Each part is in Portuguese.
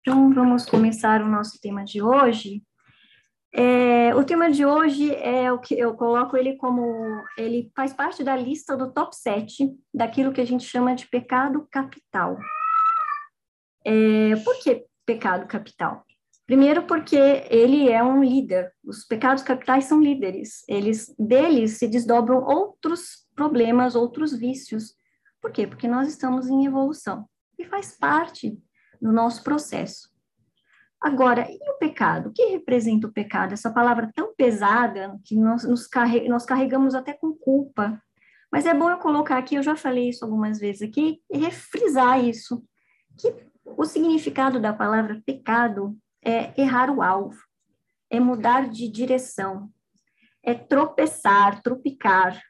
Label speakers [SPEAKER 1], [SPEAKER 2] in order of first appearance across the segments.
[SPEAKER 1] Então, vamos começar o nosso tema de hoje. É, o tema de hoje é o que eu coloco ele como ele faz parte da lista do top 7 daquilo que a gente chama de pecado capital. É, por que pecado capital? Primeiro, porque ele é um líder. Os pecados capitais são líderes. Eles deles se desdobram outros problemas, outros vícios. Por quê? Porque nós estamos em evolução e faz parte no nosso processo. Agora, e o pecado? O que representa o pecado? Essa palavra tão pesada que nós, nos carre nós carregamos até com culpa. Mas é bom eu colocar aqui, eu já falei isso algumas vezes aqui, e refrisar isso, que o significado da palavra pecado é errar o alvo, é mudar de direção, é tropeçar, tropicar.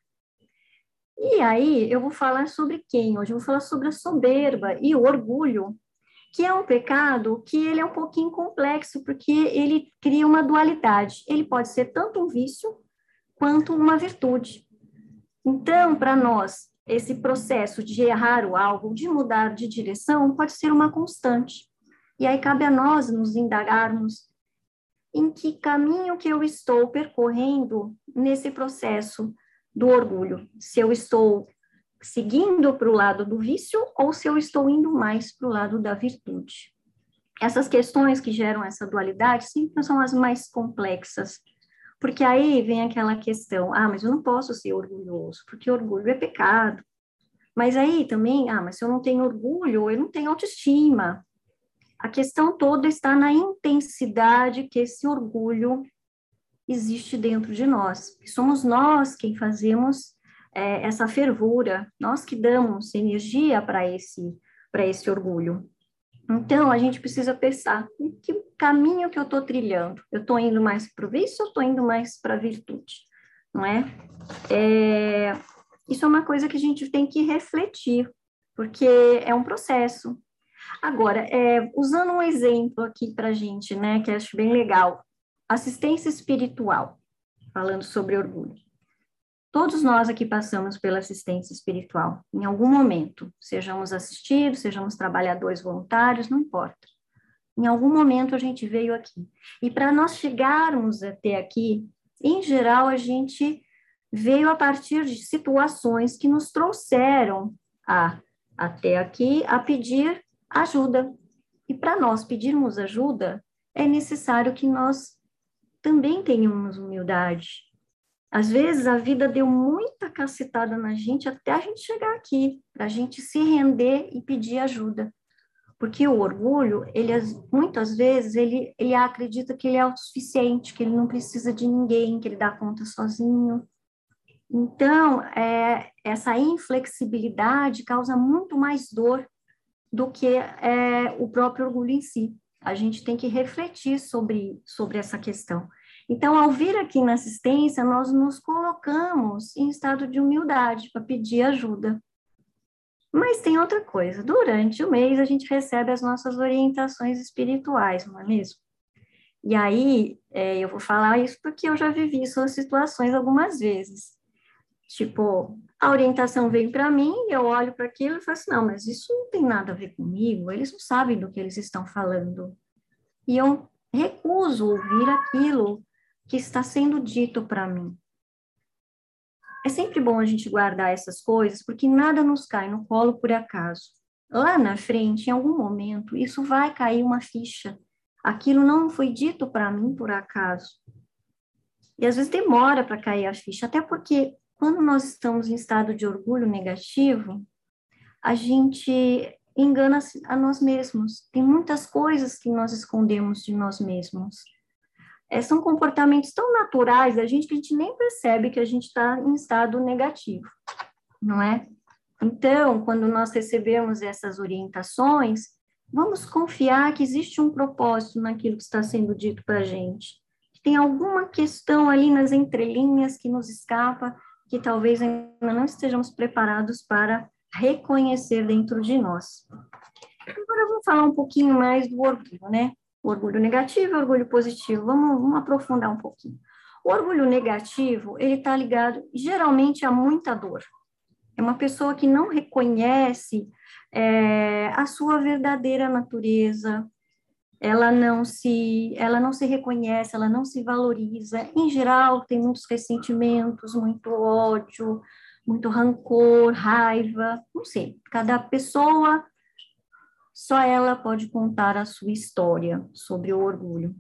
[SPEAKER 1] E aí eu vou falar sobre quem? Hoje eu vou falar sobre a soberba e o orgulho que é um pecado que ele é um pouquinho complexo, porque ele cria uma dualidade. Ele pode ser tanto um vício quanto uma virtude. Então, para nós, esse processo de errar o alvo, de mudar de direção, pode ser uma constante. E aí cabe a nós nos indagarmos em que caminho que eu estou percorrendo nesse processo do orgulho. Se eu estou seguindo para o lado do vício ou se eu estou indo mais para o lado da virtude. Essas questões que geram essa dualidade sempre são as mais complexas, porque aí vem aquela questão: ah, mas eu não posso ser orgulhoso, porque orgulho é pecado. Mas aí também, ah, mas se eu não tenho orgulho, eu não tenho autoestima. A questão toda está na intensidade que esse orgulho existe dentro de nós. Somos nós quem fazemos é, essa fervura, nós que damos energia para esse, esse orgulho. Então, a gente precisa pensar que caminho que eu estou trilhando. Eu estou indo mais para o vício ou estou indo mais para a virtude? Não é? é? Isso é uma coisa que a gente tem que refletir, porque é um processo. Agora, é, usando um exemplo aqui para a gente, né, que acho bem legal, assistência espiritual, falando sobre orgulho. Todos nós aqui passamos pela assistência espiritual, em algum momento, sejamos assistidos, sejamos trabalhadores voluntários, não importa. Em algum momento a gente veio aqui. E para nós chegarmos até aqui, em geral, a gente veio a partir de situações que nos trouxeram a, até aqui a pedir ajuda. E para nós pedirmos ajuda, é necessário que nós também tenhamos humildade, às vezes a vida deu muita cacetada na gente até a gente chegar aqui, para a gente se render e pedir ajuda. Porque o orgulho, ele muitas vezes ele, ele acredita que ele é autossuficiente, que ele não precisa de ninguém, que ele dá conta sozinho. Então, é, essa inflexibilidade causa muito mais dor do que é, o próprio orgulho em si. A gente tem que refletir sobre, sobre essa questão. Então, ao vir aqui na assistência, nós nos colocamos em estado de humildade para pedir ajuda. Mas tem outra coisa: durante o mês a gente recebe as nossas orientações espirituais, não é mesmo? E aí, é, eu vou falar isso porque eu já vivi essas situações algumas vezes. Tipo, a orientação vem para mim, eu olho para aquilo e falo assim: não, mas isso não tem nada a ver comigo, eles não sabem do que eles estão falando. E eu recuso ouvir aquilo que está sendo dito para mim. É sempre bom a gente guardar essas coisas, porque nada nos cai no colo por acaso. Lá na frente, em algum momento, isso vai cair uma ficha. Aquilo não foi dito para mim por acaso. E às vezes demora para cair a ficha, até porque quando nós estamos em estado de orgulho negativo, a gente engana a nós mesmos. Tem muitas coisas que nós escondemos de nós mesmos é, são comportamentos tão naturais da gente que a gente nem percebe que a gente está em estado negativo, não é? Então, quando nós recebemos essas orientações, vamos confiar que existe um propósito naquilo que está sendo dito para a gente. Que tem alguma questão ali nas entrelinhas que nos escapa, que talvez ainda não estejamos preparados para reconhecer dentro de nós. Agora vamos falar um pouquinho mais do orgulho, né? O orgulho negativo e o orgulho positivo. Vamos, vamos aprofundar um pouquinho. O orgulho negativo, ele está ligado geralmente a muita dor. É uma pessoa que não reconhece é, a sua verdadeira natureza, ela não se ela não se reconhece, ela não se valoriza. Em geral, tem muitos ressentimentos, muito ódio, muito rancor, raiva, não sei. Cada pessoa só ela pode contar a sua história sobre o orgulho.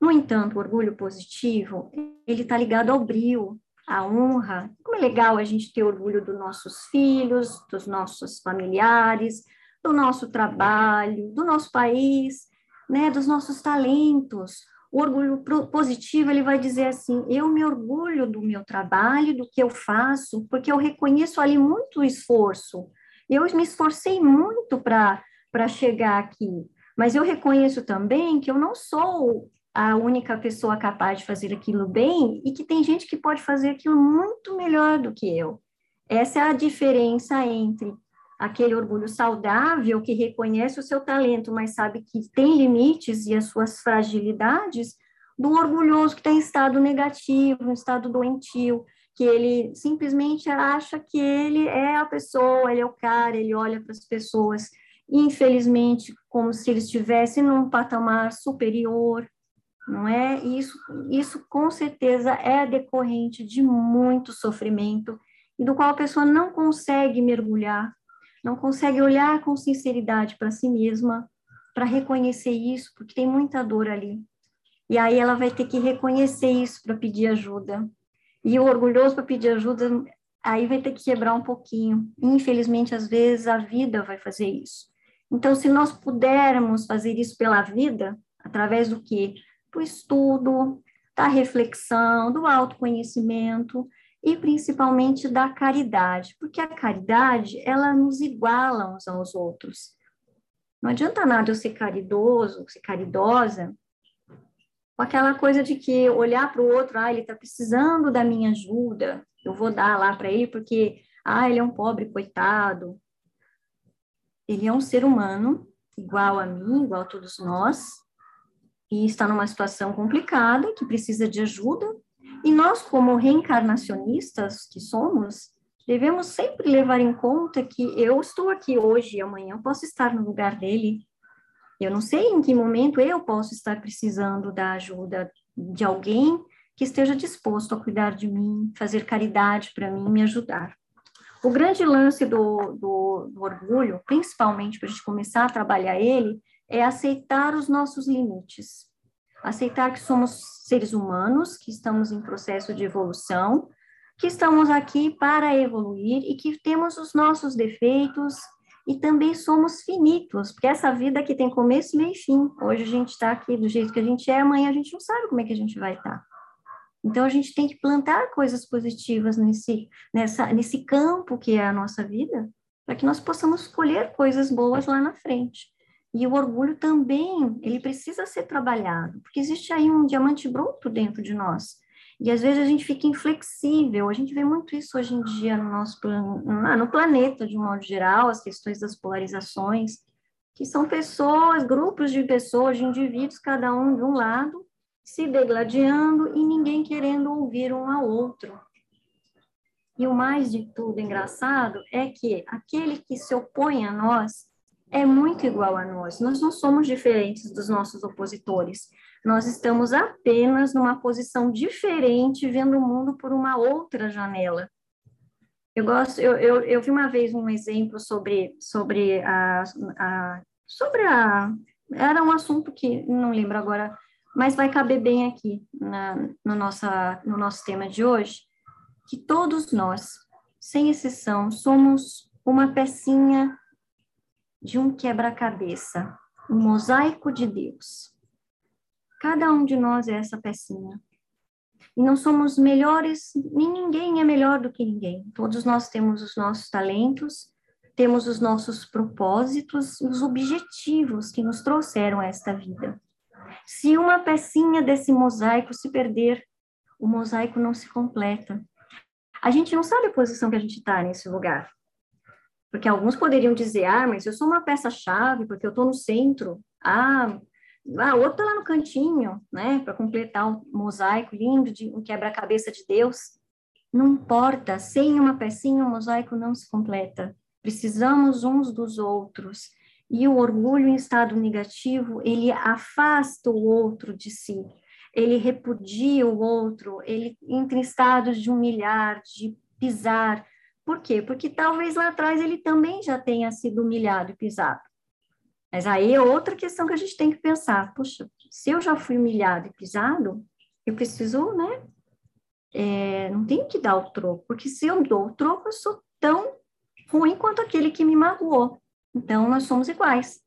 [SPEAKER 1] No entanto, o orgulho positivo, ele está ligado ao brio, à honra. Como é legal a gente ter orgulho dos nossos filhos, dos nossos familiares, do nosso trabalho, do nosso país, né, dos nossos talentos. O orgulho positivo, ele vai dizer assim: eu me orgulho do meu trabalho, do que eu faço, porque eu reconheço ali muito esforço. Eu me esforcei muito para chegar aqui, mas eu reconheço também que eu não sou a única pessoa capaz de fazer aquilo bem e que tem gente que pode fazer aquilo muito melhor do que eu. Essa é a diferença entre aquele orgulho saudável que reconhece o seu talento, mas sabe que tem limites e as suas fragilidades, do orgulhoso que está em estado negativo, em estado doentio, que ele simplesmente acha que ele é a pessoa, ele é o cara, ele olha para as pessoas, infelizmente, como se ele estivesse num patamar superior, não é? Isso, isso com certeza é decorrente de muito sofrimento e do qual a pessoa não consegue mergulhar não consegue olhar com sinceridade para si mesma, para reconhecer isso, porque tem muita dor ali. E aí ela vai ter que reconhecer isso para pedir ajuda. E o orgulhoso para pedir ajuda, aí vai ter que quebrar um pouquinho. Infelizmente, às vezes, a vida vai fazer isso. Então, se nós pudermos fazer isso pela vida, através do quê? Do estudo, da reflexão, do autoconhecimento, e principalmente da caridade, porque a caridade, ela nos iguala uns aos outros. Não adianta nada eu ser caridoso, ser caridosa, com aquela coisa de que olhar para o outro, ah, ele está precisando da minha ajuda, eu vou dar lá para ele porque, ah, ele é um pobre coitado. Ele é um ser humano, igual a mim, igual a todos nós, e está numa situação complicada, que precisa de ajuda, e nós, como reencarnacionistas que somos, devemos sempre levar em conta que eu estou aqui hoje e amanhã eu posso estar no lugar dele. Eu não sei em que momento eu posso estar precisando da ajuda de alguém que esteja disposto a cuidar de mim, fazer caridade para mim, me ajudar. O grande lance do, do, do orgulho, principalmente para a gente começar a trabalhar ele, é aceitar os nossos limites aceitar que somos seres humanos, que estamos em processo de evolução, que estamos aqui para evoluir e que temos os nossos defeitos e também somos finitos, porque essa vida aqui tem começo, meio e fim. Hoje a gente está aqui do jeito que a gente é, amanhã a gente não sabe como é que a gente vai estar. Tá. Então a gente tem que plantar coisas positivas nesse, nessa, nesse campo que é a nossa vida, para que nós possamos colher coisas boas lá na frente. E o orgulho também, ele precisa ser trabalhado, porque existe aí um diamante bruto dentro de nós. E às vezes a gente fica inflexível, a gente vê muito isso hoje em dia no nosso no planeta de um modo geral, as questões das polarizações, que são pessoas, grupos de pessoas, de indivíduos, cada um de um lado, se degladiando e ninguém querendo ouvir um ao outro. E o mais de tudo engraçado é que aquele que se opõe a nós, é muito igual a nós. Nós não somos diferentes dos nossos opositores. Nós estamos apenas numa posição diferente, vendo o mundo por uma outra janela. Eu gosto, eu, eu, eu vi uma vez um exemplo sobre, sobre a, a, sobre a, era um assunto que não lembro agora, mas vai caber bem aqui na, no, nossa, no nosso tema de hoje, que todos nós, sem exceção, somos uma pecinha de um quebra-cabeça, um mosaico de Deus. Cada um de nós é essa pecinha. E não somos melhores, nem ninguém é melhor do que ninguém. Todos nós temos os nossos talentos, temos os nossos propósitos, os objetivos que nos trouxeram a esta vida. Se uma pecinha desse mosaico se perder, o mosaico não se completa. A gente não sabe a posição que a gente está nesse lugar. Porque alguns poderiam dizer, ah, mas eu sou uma peça-chave, porque eu estou no centro. Ah, ah, outro está lá no cantinho, né, para completar um mosaico lindo de um quebra-cabeça de Deus. Não importa, sem uma pecinha o mosaico não se completa. Precisamos uns dos outros. E o orgulho em estado negativo, ele afasta o outro de si, ele repudia o outro, ele entra em estados de humilhar, de pisar. Por quê? Porque talvez lá atrás ele também já tenha sido humilhado e pisado. Mas aí é outra questão que a gente tem que pensar. Puxa, se eu já fui humilhado e pisado, eu preciso, né? É, não tenho que dar o troco, porque se eu dou o troco, eu sou tão ruim quanto aquele que me magoou. Então, nós somos iguais.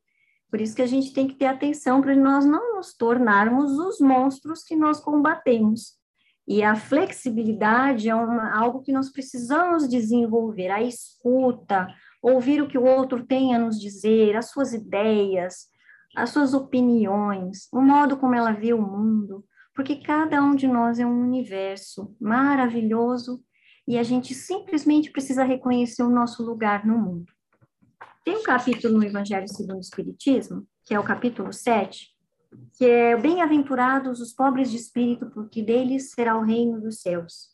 [SPEAKER 1] Por isso que a gente tem que ter atenção para nós não nos tornarmos os monstros que nós combatemos. E a flexibilidade é uma, algo que nós precisamos desenvolver, a escuta, ouvir o que o outro tem a nos dizer, as suas ideias, as suas opiniões, o modo como ela vê o mundo, porque cada um de nós é um universo maravilhoso e a gente simplesmente precisa reconhecer o nosso lugar no mundo. Tem um capítulo no Evangelho segundo o Espiritismo, que é o capítulo 7, que é Bem-aventurados os pobres de espírito, porque deles será o reino dos céus.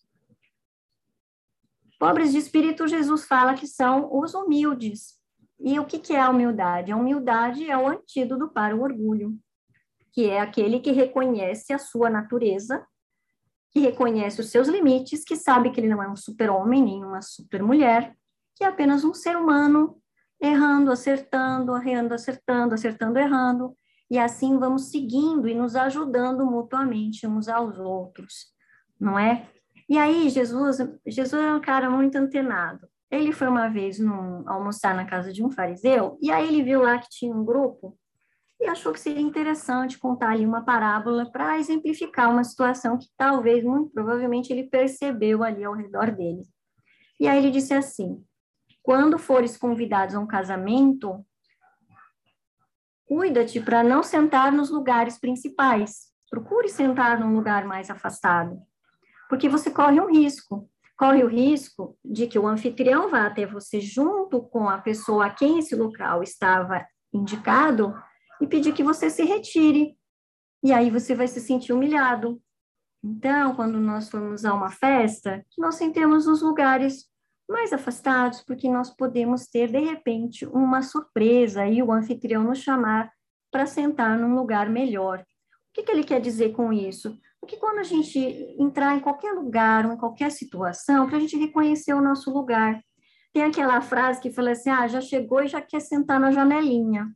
[SPEAKER 1] Pobres de espírito, Jesus fala que são os humildes. E o que, que é a humildade? A humildade é o antídoto para o orgulho, que é aquele que reconhece a sua natureza, que reconhece os seus limites, que sabe que ele não é um super-homem nem uma super-mulher, que é apenas um ser humano errando, acertando, errando, acertando, acertando, errando, e assim vamos seguindo e nos ajudando mutuamente uns aos outros, não é? E aí Jesus, Jesus é um cara muito antenado. Ele foi uma vez num, almoçar na casa de um fariseu e aí ele viu lá que tinha um grupo e achou que seria interessante contar ali uma parábola para exemplificar uma situação que talvez, muito provavelmente, ele percebeu ali ao redor dele. E aí ele disse assim: quando fores convidados a um casamento, cuida-te para não sentar nos lugares principais. Procure sentar num lugar mais afastado, porque você corre um risco. Corre o risco de que o anfitrião vá até você junto com a pessoa a quem esse local estava indicado e pedir que você se retire. E aí você vai se sentir humilhado. Então, quando nós formos a uma festa, nós sentemos nos lugares mais afastados, porque nós podemos ter, de repente, uma surpresa e o anfitrião nos chamar para sentar num lugar melhor. O que, que ele quer dizer com isso? Porque quando a gente entrar em qualquer lugar ou em qualquer situação, para a gente reconhecer o nosso lugar. Tem aquela frase que fala assim: ah, já chegou e já quer sentar na janelinha.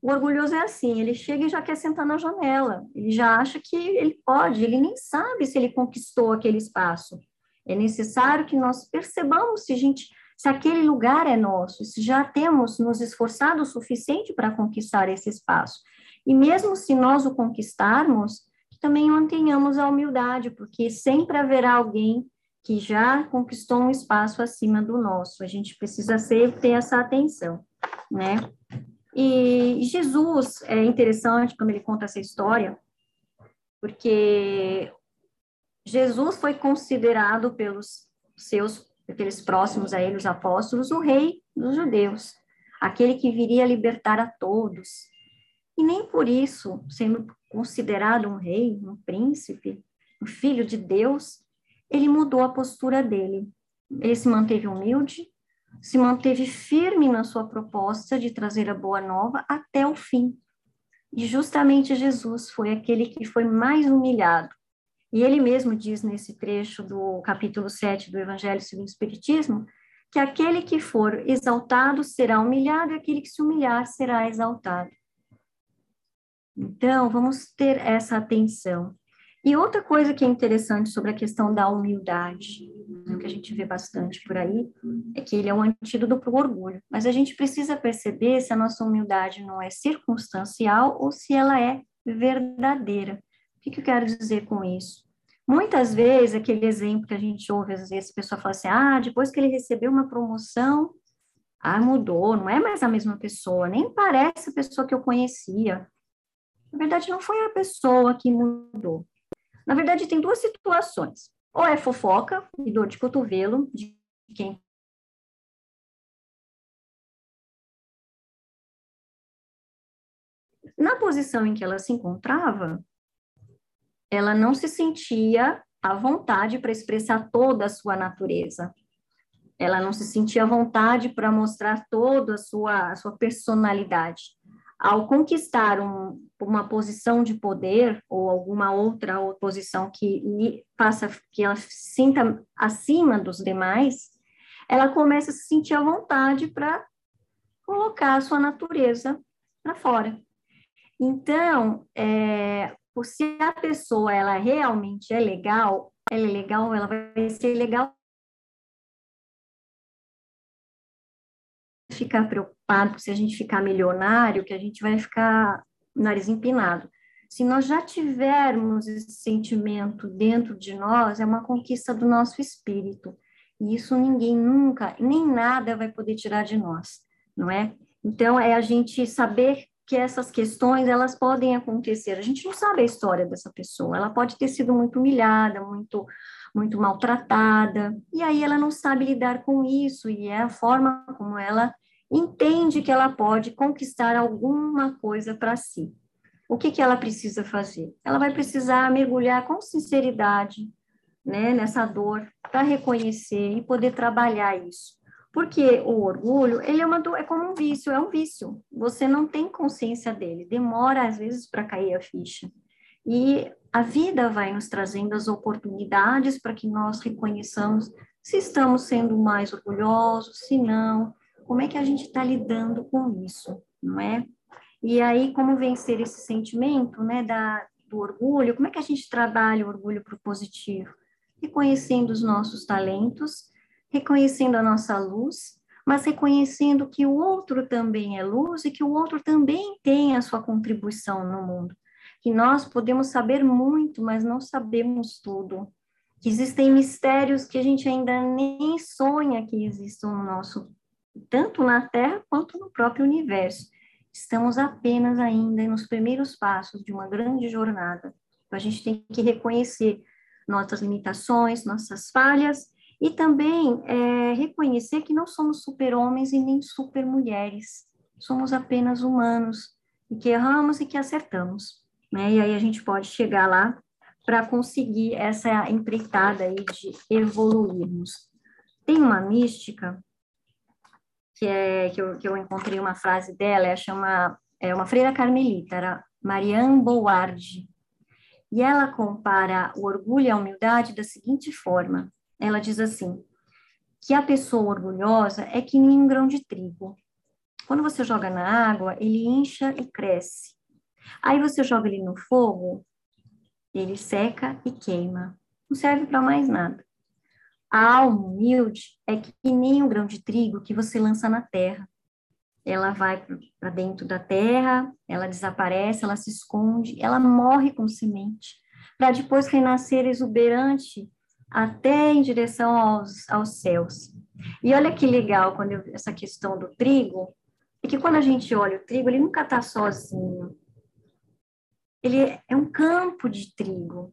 [SPEAKER 1] O orgulhoso é assim, ele chega e já quer sentar na janela, ele já acha que ele pode, ele nem sabe se ele conquistou aquele espaço. É necessário que nós percebamos se gente, se aquele lugar é nosso, se já temos nos esforçado o suficiente para conquistar esse espaço. E mesmo se nós o conquistarmos, também mantenhamos a humildade, porque sempre haverá alguém que já conquistou um espaço acima do nosso. A gente precisa sempre ter essa atenção, né? E Jesus é interessante quando ele conta essa história, porque Jesus foi considerado pelos seus, aqueles próximos a ele, os apóstolos, o rei dos judeus, aquele que viria libertar a todos. E nem por isso, sendo considerado um rei, um príncipe, um filho de Deus, ele mudou a postura dele. Ele se manteve humilde, se manteve firme na sua proposta de trazer a boa nova até o fim. E justamente Jesus foi aquele que foi mais humilhado, e ele mesmo diz nesse trecho do capítulo 7 do Evangelho segundo o Espiritismo, que aquele que for exaltado será humilhado e aquele que se humilhar será exaltado. Então, vamos ter essa atenção. E outra coisa que é interessante sobre a questão da humildade, né, que a gente vê bastante por aí, é que ele é um antídoto para o orgulho. Mas a gente precisa perceber se a nossa humildade não é circunstancial ou se ela é verdadeira. O que, que eu quero dizer com isso? Muitas vezes, aquele exemplo que a gente ouve, às vezes a pessoa fala assim, ah, depois que ele recebeu uma promoção, ah, mudou, não é mais a mesma pessoa, nem parece a pessoa que eu conhecia. Na verdade, não foi a pessoa que mudou. Na verdade, tem duas situações. Ou é fofoca e dor de cotovelo de quem na posição em que ela se encontrava, ela não se sentia à vontade para expressar toda a sua natureza. Ela não se sentia à vontade para mostrar toda a sua, a sua personalidade. ao conquistar um, uma posição de poder ou alguma outra posição que lhe faça que ela se sinta acima dos demais, ela começa a se sentir à vontade para colocar a sua natureza para fora. Então, é, se a pessoa ela realmente é legal, ela é legal, ela vai ser legal ficar preocupado se a gente ficar milionário, que a gente vai ficar nariz empinado. Se nós já tivermos esse sentimento dentro de nós, é uma conquista do nosso espírito. E isso ninguém nunca, nem nada vai poder tirar de nós, não é? Então, é a gente saber que essas questões, elas podem acontecer. A gente não sabe a história dessa pessoa. Ela pode ter sido muito humilhada, muito muito maltratada, e aí ela não sabe lidar com isso, e é a forma como ela entende que ela pode conquistar alguma coisa para si. O que, que ela precisa fazer? Ela vai precisar mergulhar com sinceridade né, nessa dor para reconhecer e poder trabalhar isso. Porque o orgulho, ele é, uma é como um vício, é um vício. Você não tem consciência dele, demora às vezes para cair a ficha. E a vida vai nos trazendo as oportunidades para que nós reconheçamos se estamos sendo mais orgulhosos, se não, como é que a gente está lidando com isso, não é? E aí, como vencer esse sentimento, né, da, do orgulho, como é que a gente trabalha o orgulho para o positivo? Reconhecendo os nossos talentos, reconhecendo a nossa luz, mas reconhecendo que o outro também é luz e que o outro também tem a sua contribuição no mundo. Que nós podemos saber muito, mas não sabemos tudo. Que existem mistérios que a gente ainda nem sonha que existam no nosso tanto na Terra quanto no próprio universo. Estamos apenas ainda nos primeiros passos de uma grande jornada. Então, a gente tem que reconhecer nossas limitações, nossas falhas e também é, reconhecer que não somos super-homens e nem super-mulheres. Somos apenas humanos e que erramos e que acertamos. Né? E aí a gente pode chegar lá para conseguir essa empreitada aí de evoluirmos. Tem uma mística que, é, que, eu, que eu encontrei uma frase dela, ela chama, é uma freira carmelita, era Marianne Board, e ela compara o orgulho e a humildade da seguinte forma, ela diz assim, que a pessoa orgulhosa é que nem um grão de trigo. Quando você joga na água, ele incha e cresce. Aí você joga ele no fogo, ele seca e queima. Não serve para mais nada. A alma humilde é que nem um grão de trigo que você lança na terra. Ela vai para dentro da terra, ela desaparece, ela se esconde, ela morre com semente, para depois renascer exuberante até em direção aos, aos céus. E olha que legal quando eu, essa questão do trigo, é que quando a gente olha o trigo, ele nunca está sozinho. Ele é um campo de trigo.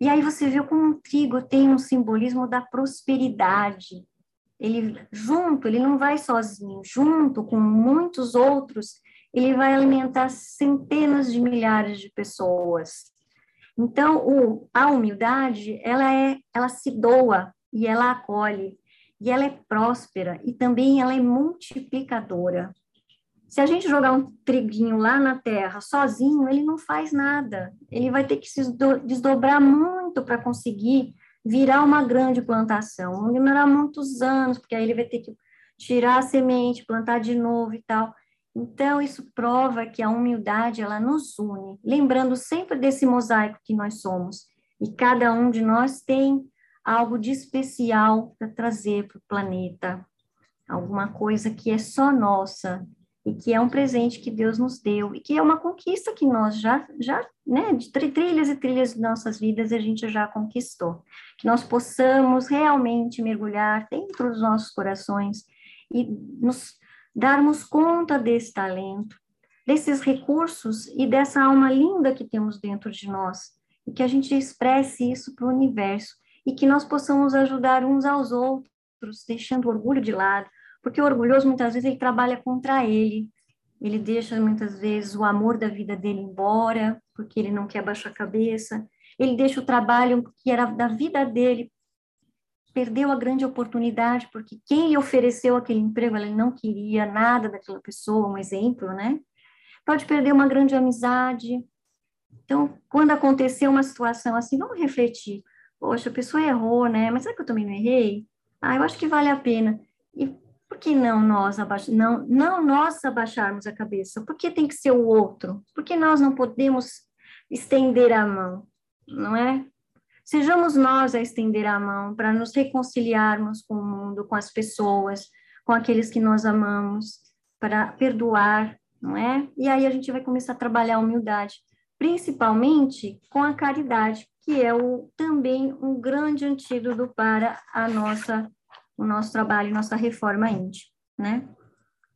[SPEAKER 1] E aí você vê como o trigo tem um simbolismo da prosperidade. Ele junto, ele não vai sozinho, junto com muitos outros, ele vai alimentar centenas de milhares de pessoas. Então, o, a humildade, ela é, ela se doa e ela acolhe, e ela é próspera e também ela é multiplicadora. Se a gente jogar um triguinho lá na terra sozinho, ele não faz nada. Ele vai ter que se desdobrar muito para conseguir virar uma grande plantação. Vão demorar muitos anos, porque aí ele vai ter que tirar a semente, plantar de novo e tal. Então, isso prova que a humildade, ela nos une, lembrando sempre desse mosaico que nós somos. E cada um de nós tem algo de especial para trazer para o planeta, alguma coisa que é só nossa, e que é um presente que Deus nos deu e que é uma conquista que nós já, já né, de trilhas e trilhas de nossas vidas a gente já conquistou. Que nós possamos realmente mergulhar dentro dos nossos corações e nos darmos conta desse talento, desses recursos e dessa alma linda que temos dentro de nós e que a gente expresse isso para o universo e que nós possamos ajudar uns aos outros, deixando o orgulho de lado, porque o orgulhoso, muitas vezes, ele trabalha contra ele. Ele deixa, muitas vezes, o amor da vida dele embora, porque ele não quer baixar a cabeça. Ele deixa o trabalho que era da vida dele, perdeu a grande oportunidade, porque quem lhe ofereceu aquele emprego, ele não queria nada daquela pessoa, um exemplo, né? pode perder uma grande amizade. Então, quando acontecer uma situação assim, vamos refletir. Poxa, a pessoa errou, né? Mas será que eu também não errei? Ah, eu acho que vale a pena. E por que não nós abaix... não, não nós abaixarmos a cabeça? Por que tem que ser o outro? Por que nós não podemos estender a mão? Não é? Sejamos nós a estender a mão para nos reconciliarmos com o mundo, com as pessoas, com aqueles que nós amamos, para perdoar, não é? E aí a gente vai começar a trabalhar a humildade, principalmente com a caridade, que é o, também um grande antídoto para a nossa, o nosso trabalho, nossa reforma íntima, né?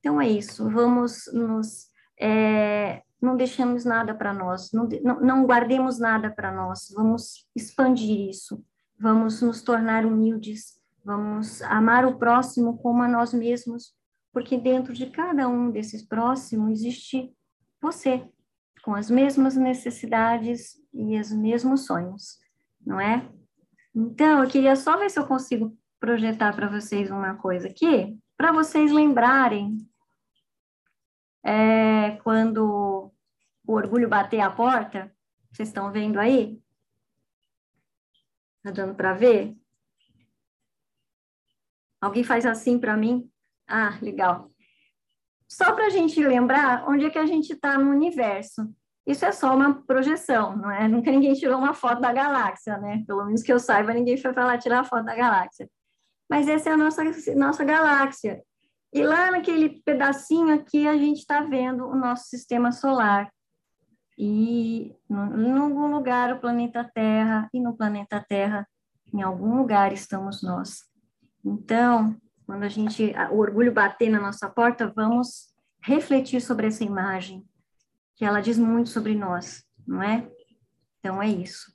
[SPEAKER 1] Então é isso, vamos nos. É, não deixemos nada para nós, não, não, guardemos nada para nós, vamos expandir isso, vamos nos tornar humildes, vamos amar o próximo como a nós mesmos, porque dentro de cada um desses próximos existe você, com as mesmas necessidades e os mesmos sonhos, não é? Então, eu queria só ver se eu consigo projetar para vocês uma coisa aqui, para vocês lembrarem é, quando o orgulho bater a porta, vocês estão vendo aí? Está dando para ver? Alguém faz assim para mim? Ah, legal. Só para a gente lembrar onde é que a gente está no universo. Isso é só uma projeção, não é? Nunca ninguém tirou uma foto da galáxia, né? Pelo menos que eu saiba, ninguém foi para lá tirar a foto da galáxia. Mas essa é a nossa, nossa galáxia. E lá naquele pedacinho aqui, a gente está vendo o nosso sistema solar. E em algum lugar o planeta Terra, e no planeta Terra, em algum lugar estamos nós. Então, quando a gente, o orgulho bater na nossa porta, vamos refletir sobre essa imagem, que ela diz muito sobre nós, não é? Então é isso.